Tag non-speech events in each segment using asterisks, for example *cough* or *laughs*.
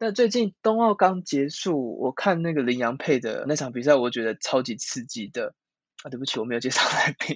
那最近冬奥刚结束，我看那个林洋配的那场比赛，我觉得超级刺激的。啊，对不起，我没有介绍来宾。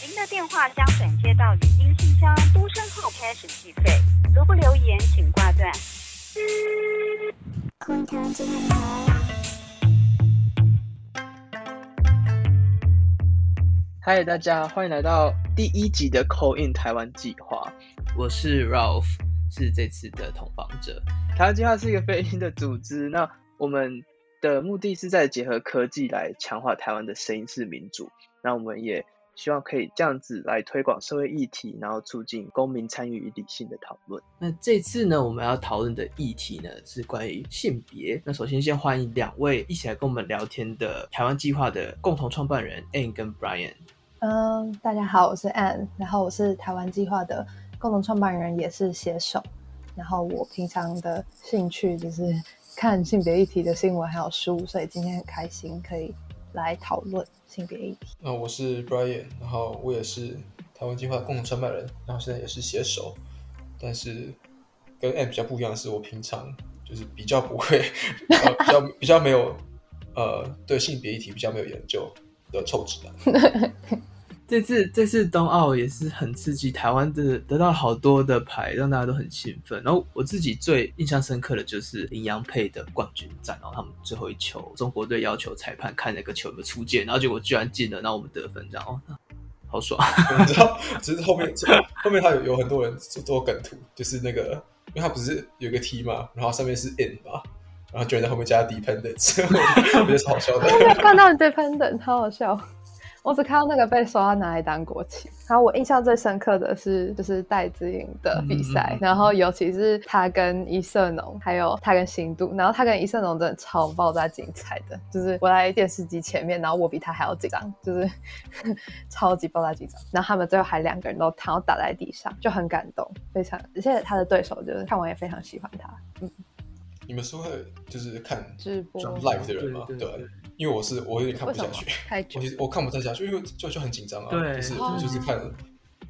您的电话将转接到语音信箱，嘟声后开始计费。如不留言，请挂断。空调电台。嗨，大家欢迎来到第一集的 Call In 台湾计划。我是 Ralph，是这次的同房者。台湾计划是一个非营的组织，那我们的目的是在结合科技来强化台湾的声音式民主。那我们也希望可以这样子来推广社会议题，然后促进公民参与与理性的讨论。那这次呢，我们要讨论的议题呢是关于性别。那首先先欢迎两位一起来跟我们聊天的台湾计划的共同创办人 Anne 跟 Brian。嗯，大家好，我是 Anne，然后我是台湾计划的共同创办人，也是写手。然后我平常的兴趣就是看性别议题的新闻还有书，所以今天很开心可以来讨论性别议题。那我是 Brian，然后我也是台湾计划共同创办人，然后现在也是写手。但是跟 Anne 比较不一样的是，我平常就是比较不会，*laughs* 比较比较没有呃对性别议题比较没有研究的臭直男。*laughs* 这次这次冬奥也是很刺激，台湾的得到好多的牌，让大家都很兴奋。然后我自己最印象深刻的就是林洋配的冠军战，然后他们最后一球，中国队要求裁判看那个球有没有出界，然后结果居然进了，然后我们得分，这样哦，好爽。*laughs* 你知道，只是后面后面他有有很多人做梗图，就是那个，因为他不是有个 T 嘛，然后上面是 N 嘛，然后居然在后面加 Dependent，*laughs* 我觉得超好笑的。看到 Dependent，好好笑。我只看到那个被说要拿来当国旗，然后我印象最深刻的是就是戴资颖的比赛，然后尤其是他跟伊瑟农，还有他跟新度，然后他跟伊瑟农真的超爆炸精彩的，就是我在电视机前面，然后我比他还要紧张，就是 *laughs* 超级爆炸紧张，然后他们最后还两个人都躺倒在地上，就很感动，非常，而且他的对手就是看完也非常喜欢他，嗯。你们是会就是看直播 live 的人吗？对，因为我是我有点看不下去，我其实我看不太下去，因为就就很紧张啊，就是就是看，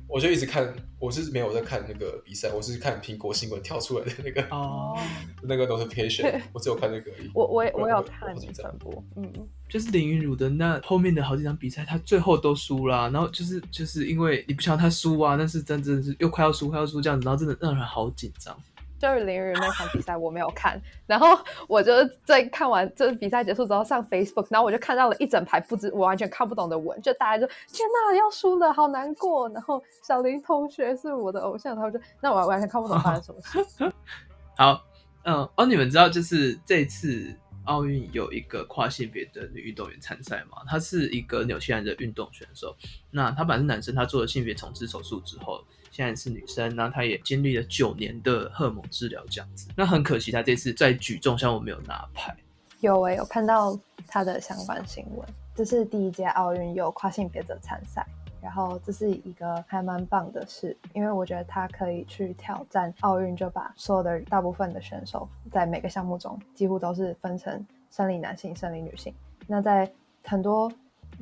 我就一直看，我是没有在看那个比赛，我是看苹果新闻跳出来的那个哦，*laughs* 那个 notification，我只有看那个。*laughs* 我我我有看转播，嗯，就是林云儒的那后面的好几场比赛，他最后都输了，然后就是就是因为你不想他输啊，但是真真的是又快要输快要输这样子，然后真的让人好紧张。就是林云那场比赛我没有看，然后我就在看完这比赛结束之后上 Facebook，然后我就看到了一整排不知我完全看不懂的文，就大家就天哪要输了好难过，然后小林同学是我的偶像，然后就那我完全看不懂发生什么事。*laughs* 好，嗯，哦，你们知道就是这次奥运有一个跨性别的女运动员参赛吗？她是一个纽西兰的运动选手，那她本来是男生，她做了性别重置手术之后。现在是女生，那她也经历了九年的荷尔蒙治疗，这样子。那很可惜，她这次在举重项目没有拿牌。有诶，有看到她的相关新闻。这是第一届奥运有跨性别者参赛，然后这是一个还蛮棒的事，因为我觉得她可以去挑战奥运，就把所有的大部分的选手在每个项目中几乎都是分成生理男性、生理女性。那在很多。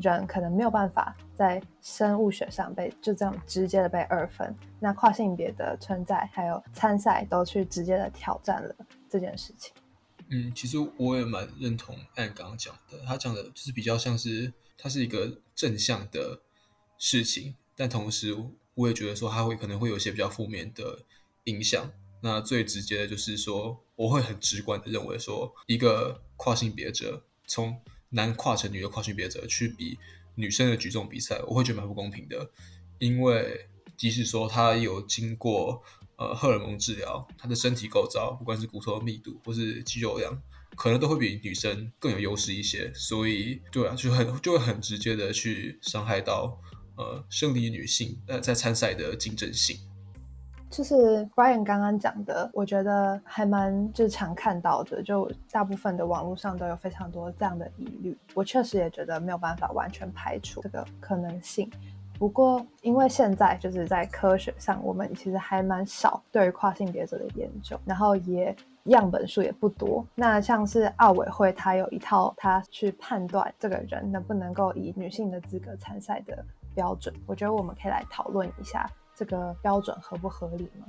人可能没有办法在生物学上被就这样直接的被二分，那跨性别的存在还有参赛都去直接的挑战了这件事情。嗯，其实我也蛮认同按刚刚讲的，他讲的就是比较像是它是一个正向的事情，但同时我也觉得说它会可能会有一些比较负面的影响。那最直接的就是说，我会很直观的认为说，一个跨性别者从男跨成女的跨性别者去比女生的举重比赛，我会觉得蛮不公平的。因为即使说他有经过呃荷尔蒙治疗，他的身体构造，不管是骨头的密度或是肌肉量，可能都会比女生更有优势一些。所以，对啊，就很就会很直接的去伤害到呃生理女性呃在参赛的竞争性。就是 Brian 刚刚讲的，我觉得还蛮就是常看到的，就大部分的网络上都有非常多这样的疑虑。我确实也觉得没有办法完全排除这个可能性。不过，因为现在就是在科学上，我们其实还蛮少对于跨性别者的研究，然后也样本数也不多。那像是奥委会，它有一套它去判断这个人能不能够以女性的资格参赛的标准。我觉得我们可以来讨论一下这个标准合不合理吗？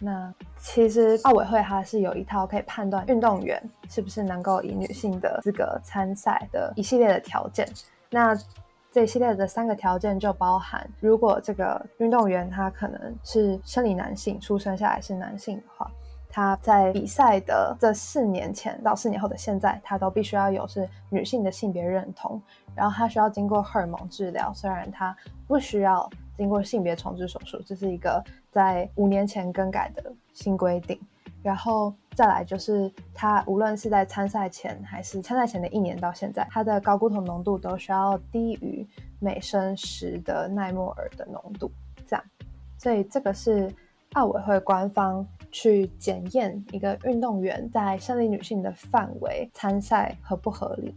那其实奥委会它是有一套可以判断运动员是不是能够以女性的资格参赛的一系列的条件。那这一系列的三个条件就包含，如果这个运动员他可能是生理男性，出生下来是男性的话，他在比赛的这四年前到四年后的现在，他都必须要有是女性的性别认同，然后他需要经过荷尔蒙治疗，虽然他不需要经过性别重置手术，这是一个在五年前更改的新规定。然后再来就是他无论是在参赛前还是参赛前的一年到现在，他的高固酮浓度都需要低于每升十的奈莫尔的浓度，这样。所以这个是奥委会官方去检验一个运动员在生理女性的范围参赛合不合理。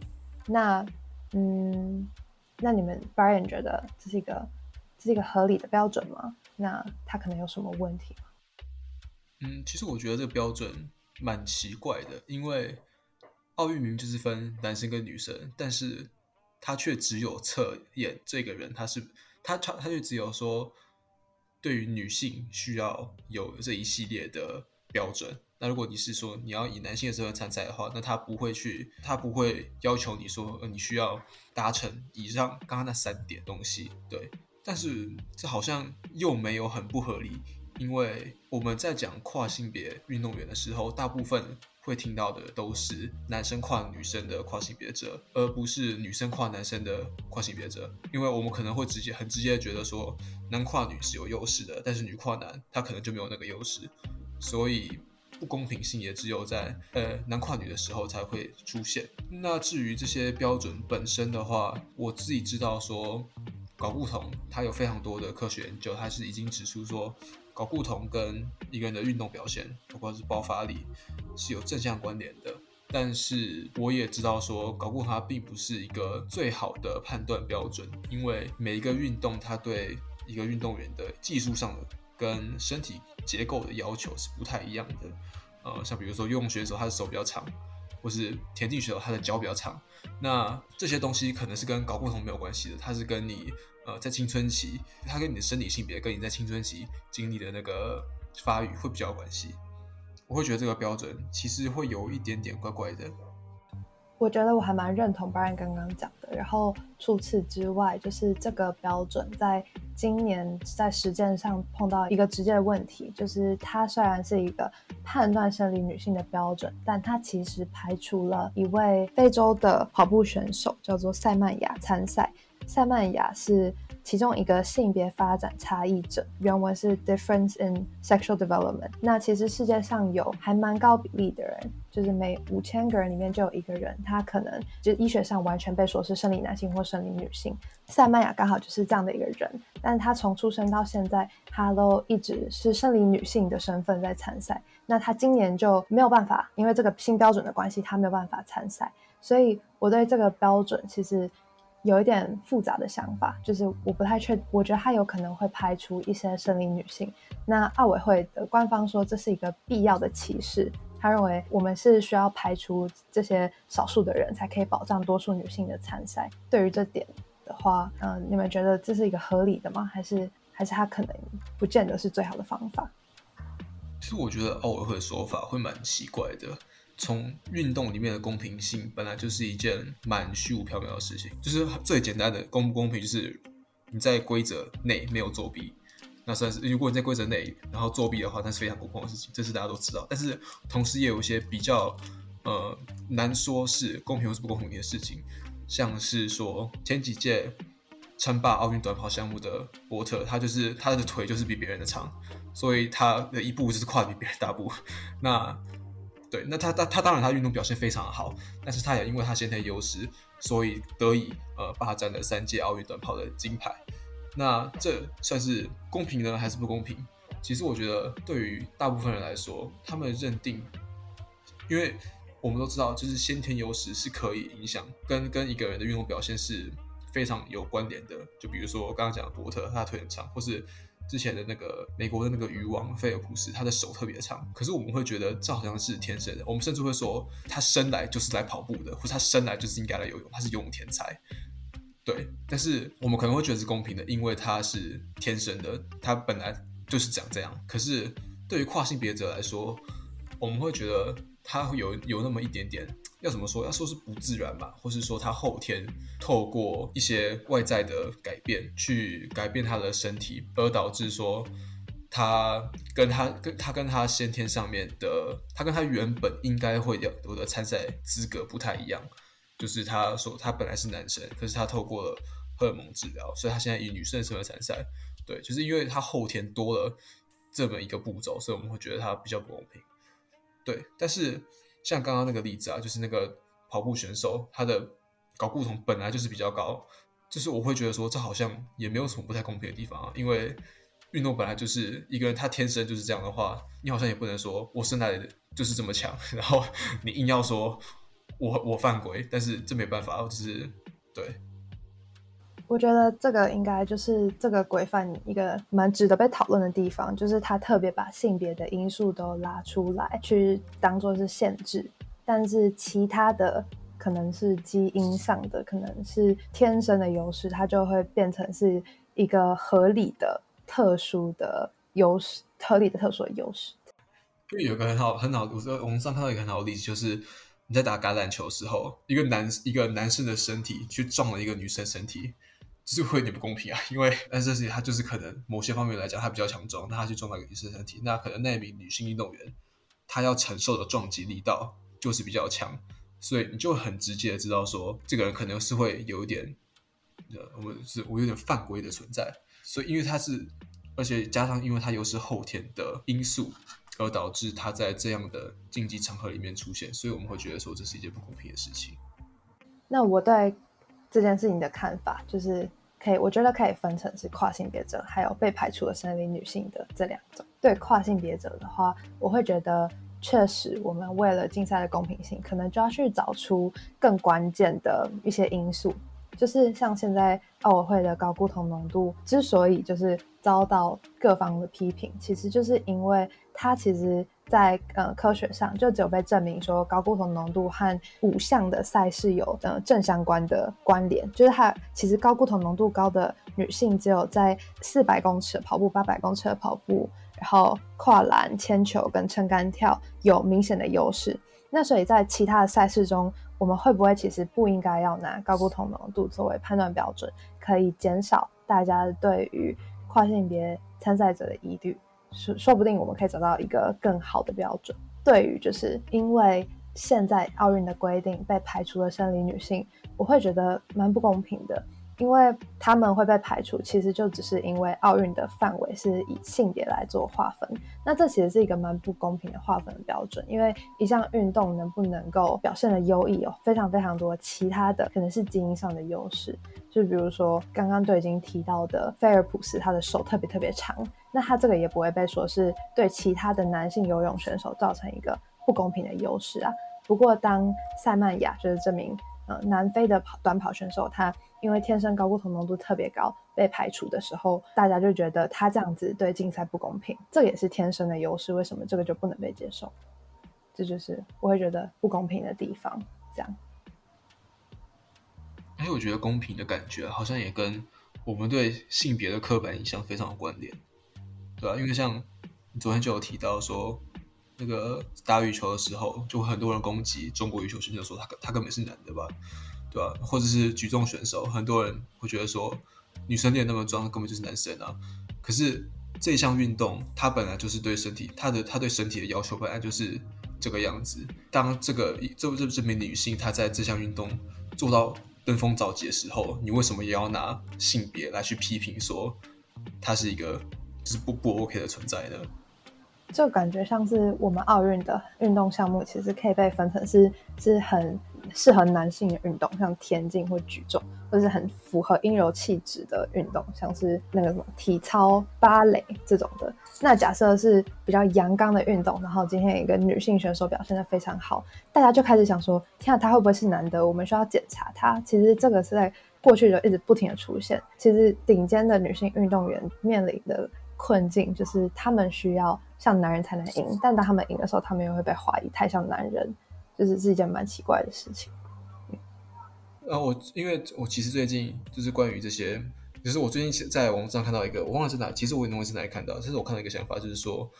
那嗯，那你们 Brian 觉得这是一个是一个合理的标准吗？那他可能有什么问题吗？嗯，其实我觉得这个标准蛮奇怪的，因为奥运明明就是分男生跟女生，但是他却只有测验这个人，他是他他他就只有说对于女性需要有这一系列的标准。那如果你是说你要以男性的身份参赛的话，那他不会去，他不会要求你说呃你需要达成以上刚刚那三点东西。对，但是这好像又没有很不合理。因为我们在讲跨性别运动员的时候，大部分会听到的都是男生跨女生的跨性别者，而不是女生跨男生的跨性别者。因为我们可能会直接很直接觉得说，男跨女是有优势的，但是女跨男他可能就没有那个优势，所以不公平性也只有在呃男跨女的时候才会出现。那至于这些标准本身的话，我自己知道说，搞不同，它有非常多的科学研究，它是已经指出说。搞不同跟一个人的运动表现，包括是爆发力，是有正向关联的。但是我也知道说，搞不同它并不是一个最好的判断标准，因为每一个运动它对一个运动员的技术上的跟身体结构的要求是不太一样的。呃，像比如说游泳选手他的手比较长，或是田径选手他的脚比较长，那这些东西可能是跟搞不同没有关系的，它是跟你。呃，在青春期，它跟你的生理性别跟你在青春期经历的那个发育会比较有关系。我会觉得这个标准其实会有一点点怪怪的。我觉得我还蛮认同 Brian 刚刚讲的。然后除此之外，就是这个标准在今年在实践上碰到一个直接的问题，就是它虽然是一个判断生理女性的标准，但它其实排除了一位非洲的跑步选手，叫做塞曼雅参赛。塞曼雅是其中一个性别发展差异者，原文是 difference in sexual development。那其实世界上有还蛮高比例的人，就是每五千个人里面就有一个人，他可能就医学上完全被说是生理男性或生理女性。塞曼雅刚好就是这样的一个人，但他从出生到现在，他都一直是生理女性的身份在参赛。那他今年就没有办法，因为这个新标准的关系，他没有办法参赛。所以我对这个标准其实。有一点复杂的想法，就是我不太确，我觉得他有可能会排除一些生理女性。那奥委会的官方说这是一个必要的歧视，他认为我们是需要排除这些少数的人才可以保障多数女性的参赛。对于这点的话，嗯，你们觉得这是一个合理的吗？还是还是他可能不见得是最好的方法？其实我觉得奥委会的说法会蛮奇怪的。从运动里面的公平性本来就是一件蛮虚无缥缈的事情，就是最简单的公不公平，就是你在规则内没有作弊，那算是如果你在规则内然后作弊的话，那是非常不公的事情，这是大家都知道。但是同时也有一些比较呃难说是公平或是不公平的事情，像是说前几届称霸奥运短跑项目的波特，他就是他的腿就是比别人的长，所以他的一步就是跨比别人大步，*laughs* 那。对，那他他他当然他运动表现非常的好，但是他也因为他先天优势，所以得以呃霸占了三届奥运短跑的金牌。那这算是公平呢，还是不公平？其实我觉得对于大部分人来说，他们认定，因为我们都知道，就是先天优势是可以影响跟跟一个人的运动表现是非常有关联的。就比如说我刚刚讲的伯特，他腿很长，或是之前的那个美国的那个鱼王菲尔普斯，他的手特别长，可是我们会觉得这好像是天生的，我们甚至会说他生来就是来跑步的，或者他生来就是应该来游泳，他是游泳天才。对，但是我们可能会觉得是公平的，因为他是天生的，他本来就是长这样。可是对于跨性别者来说，我们会觉得他有有那么一点点，要怎么说？要说是不自然吧，或是说他后天透过一些外在的改变去改变他的身体，而导致说他跟他跟他跟他先天上面的，他跟他原本应该会有的参赛资格不太一样。就是他说他本来是男生，可是他透过了荷尔蒙治疗，所以他现在以女生的身份参赛。对，就是因为他后天多了这么一个步骤，所以我们会觉得他比较不公平。对，但是像刚刚那个例子啊，就是那个跑步选手，他的睾固酮本来就是比较高，就是我会觉得说这好像也没有什么不太公平的地方啊。因为运动本来就是一个人他天生就是这样的话，你好像也不能说我生来就是这么强，然后你硬要说。我我犯规，但是这没办法，我只是对。我觉得这个应该就是这个规范一个蛮值得被讨论的地方，就是他特别把性别的因素都拉出来，去当做是限制，但是其他的可能是基因上的，可能是天生的优势，它就会变成是一个合理的、特殊的优势，合理的、特殊的优势。因为有个很好很好，我我们上看到一个很好的例子，就是。你在打橄榄球的时候，一个男一个男生的身体去撞了一个女生身体，就是会有点不公平啊。因为男生身体他就是可能某些方面来讲他比较强壮，那他去撞到一个女生身体，那可能那一名女性运动员她要承受的撞击力道就是比较强，所以你就很直接的知道说，这个人可能是会有一点，呃，我们是我有点犯规的存在。所以因为他是，而且加上因为他又是后天的因素。而导致他在这样的竞技场合里面出现，所以我们会觉得说这是一件不公平的事情。那我对这件事情的看法就是，可以，我觉得可以分成是跨性别者还有被排除的生理女性的这两种。对跨性别者的话，我会觉得确实我们为了竞赛的公平性，可能就要去找出更关键的一些因素。就是像现在奥委会的高固酮浓度之所以就是遭到各方的批评，其实就是因为它其实，在呃科学上就只有被证明说高固酮浓度和五项的赛事有呃正相关的关联，就是它其实高固酮浓度高的女性只有在四百公尺跑步、八百公尺的跑步，然后跨栏、铅球跟撑杆跳有明显的优势。那所以在其他的赛事中。我们会不会其实不应该要拿高固酮浓度作为判断标准，可以减少大家对于跨性别参赛者的疑虑？说说不定我们可以找到一个更好的标准。对于就是因为现在奥运的规定被排除了生理女性，我会觉得蛮不公平的。因为他们会被排除，其实就只是因为奥运的范围是以性别来做划分，那这其实是一个蛮不公平的划分标准。因为一项运动能不能够表现的优异，有非常非常多其他的可能是基因上的优势，就比如说刚刚都已经提到的菲尔普斯，他的手特别特别长，那他这个也不会被说是对其他的男性游泳选手造成一个不公平的优势啊。不过当塞曼雅就是这名南非的跑短跑选手，他因为天生高固酮浓度特别高，被排除的时候，大家就觉得他这样子对竞赛不公平，这也是天生的优势。为什么这个就不能被接受？这就是我会觉得不公平的地方。这样，哎，我觉得公平的感觉好像也跟我们对性别的刻板印象非常有关联，对吧？因为像你昨天就有提到说，那个打羽球的时候，就很多人攻击中国羽球选手，说他他根本是男的吧。对吧？或者是举重选手，很多人会觉得说，女生练那么壮，根本就是男生啊。可是这项运动，它本来就是对身体，它的它对身体的要求本来就是这个样子。当这个这这这名女性她在这项运动做到登峰造极的时候，你为什么也要拿性别来去批评说，她是一个就是不不 OK 的存在呢？就感觉像是我们奥运的运动项目，其实可以被分成是是很。适合男性的运动，像田径或举重，或是很符合阴柔气质的运动，像是那个什么体操、芭蕾这种的。那假设是比较阳刚的运动，然后今天一个女性选手表现的非常好，大家就开始想说：天啊，她会不会是男的？我们需要检查她。其实这个是在过去就一直不停的出现。其实顶尖的女性运动员面临的困境，就是他们需要像男人才能赢，但当他们赢的时候，他们又会被怀疑太像男人，就是是一件蛮奇怪的事情。啊，我因为我其实最近就是关于这些，就是我最近在网上看到一个，我忘了是哪，其实我也忘是哪里看到，这是我看到一个想法，就是说，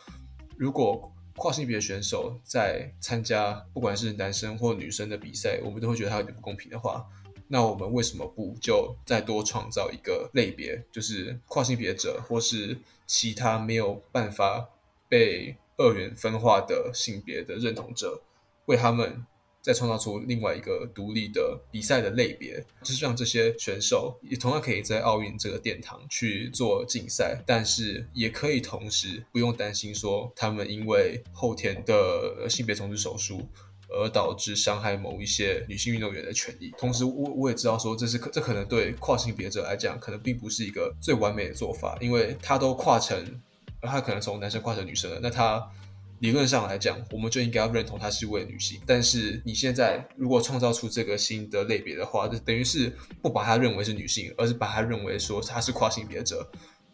如果跨性别选手在参加不管是男生或女生的比赛，我们都会觉得他有点不公平的话。那我们为什么不就再多创造一个类别，就是跨性别者或是其他没有办法被二元分化的性别的认同者，为他们再创造出另外一个独立的比赛的类别，就是让这些选手也同样可以在奥运这个殿堂去做竞赛，但是也可以同时不用担心说他们因为后天的性别重置手术。而导致伤害某一些女性运动员的权利。同时，我我也知道说，这是可这可能对跨性别者来讲，可能并不是一个最完美的做法，因为他都跨成，而他可能从男生跨成女生了。那他理论上来讲，我们就应该要认同他是一位女性。但是你现在如果创造出这个新的类别的话，就等于是不把他认为是女性，而是把他认为说他是跨性别者。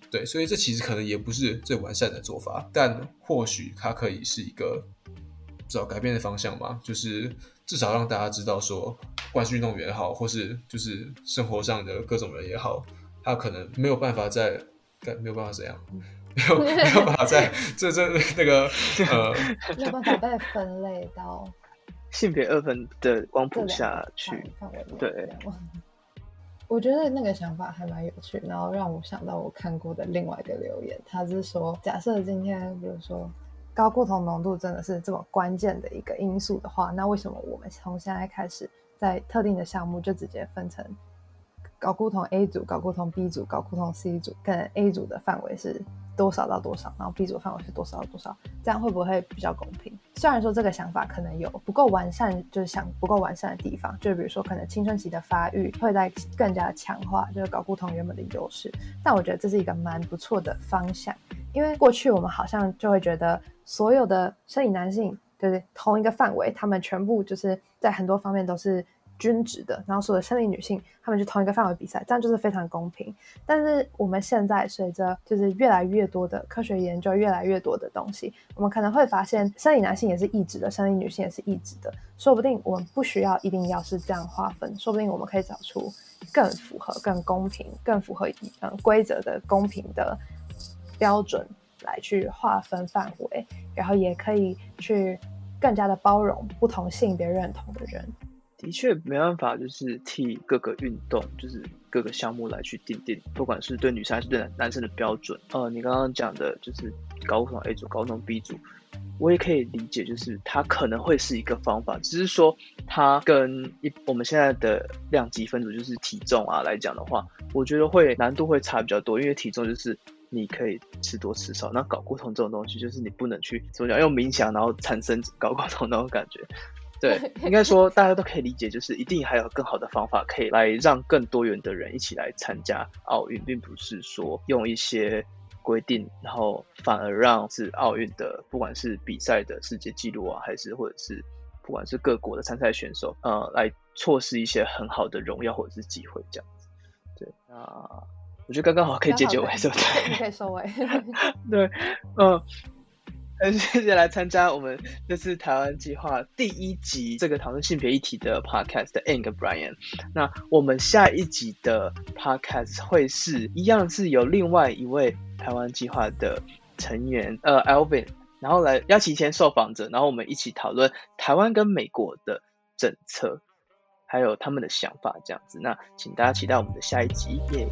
对，所以这其实可能也不是最完善的做法，但或许它可以是一个。找改变的方向嘛，就是至少让大家知道说，不管是运动员也好，或是就是生活上的各种人也好，他可能没有办法在，没有办法怎样，没有没有办法在这这那个 *laughs* 呃，没有办法被分类到性别二分的光谱下去范围。对，我觉得那个想法还蛮有趣，然后让我想到我看过的另外一个留言，他是说，假设今天比如说。高固酮浓度真的是这么关键的一个因素的话，那为什么我们从现在开始在特定的项目就直接分成高固酮 A 组、高固酮 B 组、高固酮 C 组？跟 A 组的范围是多少到多少，然后 B 组的范围是多少到多少？这样会不会比较公平？虽然说这个想法可能有不够完善，就是想不够完善的地方，就比如说可能青春期的发育会在更加强化就是高固同原本的优势，但我觉得这是一个蛮不错的方向。因为过去我们好像就会觉得所有的生理男性，对对？同一个范围，他们全部就是在很多方面都是均值的。然后所有的生理女性，他们就同一个范围比赛，这样就是非常公平。但是我们现在随着就是越来越多的科学研究，越来越多的东西，我们可能会发现生理男性也是异质的，生理女性也是异质的。说不定我们不需要一定要是这样划分，说不定我们可以找出更符合、更公平、更符合嗯规则的公平的。标准来去划分范围，然后也可以去更加的包容不同性别认同的人。的确没办法，就是替各个运动，就是各个项目来去定定，不管是对女生还是对男生的标准。呃，你刚刚讲的就是高中 A 组、高中 B 组，我也可以理解，就是它可能会是一个方法，只是说它跟一我们现在的量级分组，就是体重啊来讲的话，我觉得会难度会差比较多，因为体重就是。你可以吃多吃少，那搞固酮这种东西，就是你不能去怎么讲用冥想，然后产生搞固酮那种感觉。对，应该说大家都可以理解，就是一定还有更好的方法，可以来让更多元的人一起来参加奥运，并不是说用一些规定，然后反而让是奥运的，不管是比赛的世界纪录啊，还是或者是不管是各国的参赛选手，呃，来错失一些很好的荣耀或者是机会这样子。对，那。我觉得刚刚好可以结结尾，对不对？可以收尾。*laughs* 对，嗯，很 *laughs* 谢谢来参加我们这次台湾计划第一集这个讨论性别议题的 podcast 的 Ang Brian。那我们下一集的 podcast 会是一样是有另外一位台湾计划的成员，呃，Alvin，然后来邀请一些受访者，然后我们一起讨论台湾跟美国的政策，还有他们的想法这样子。那请大家期待我们的下一集，耶！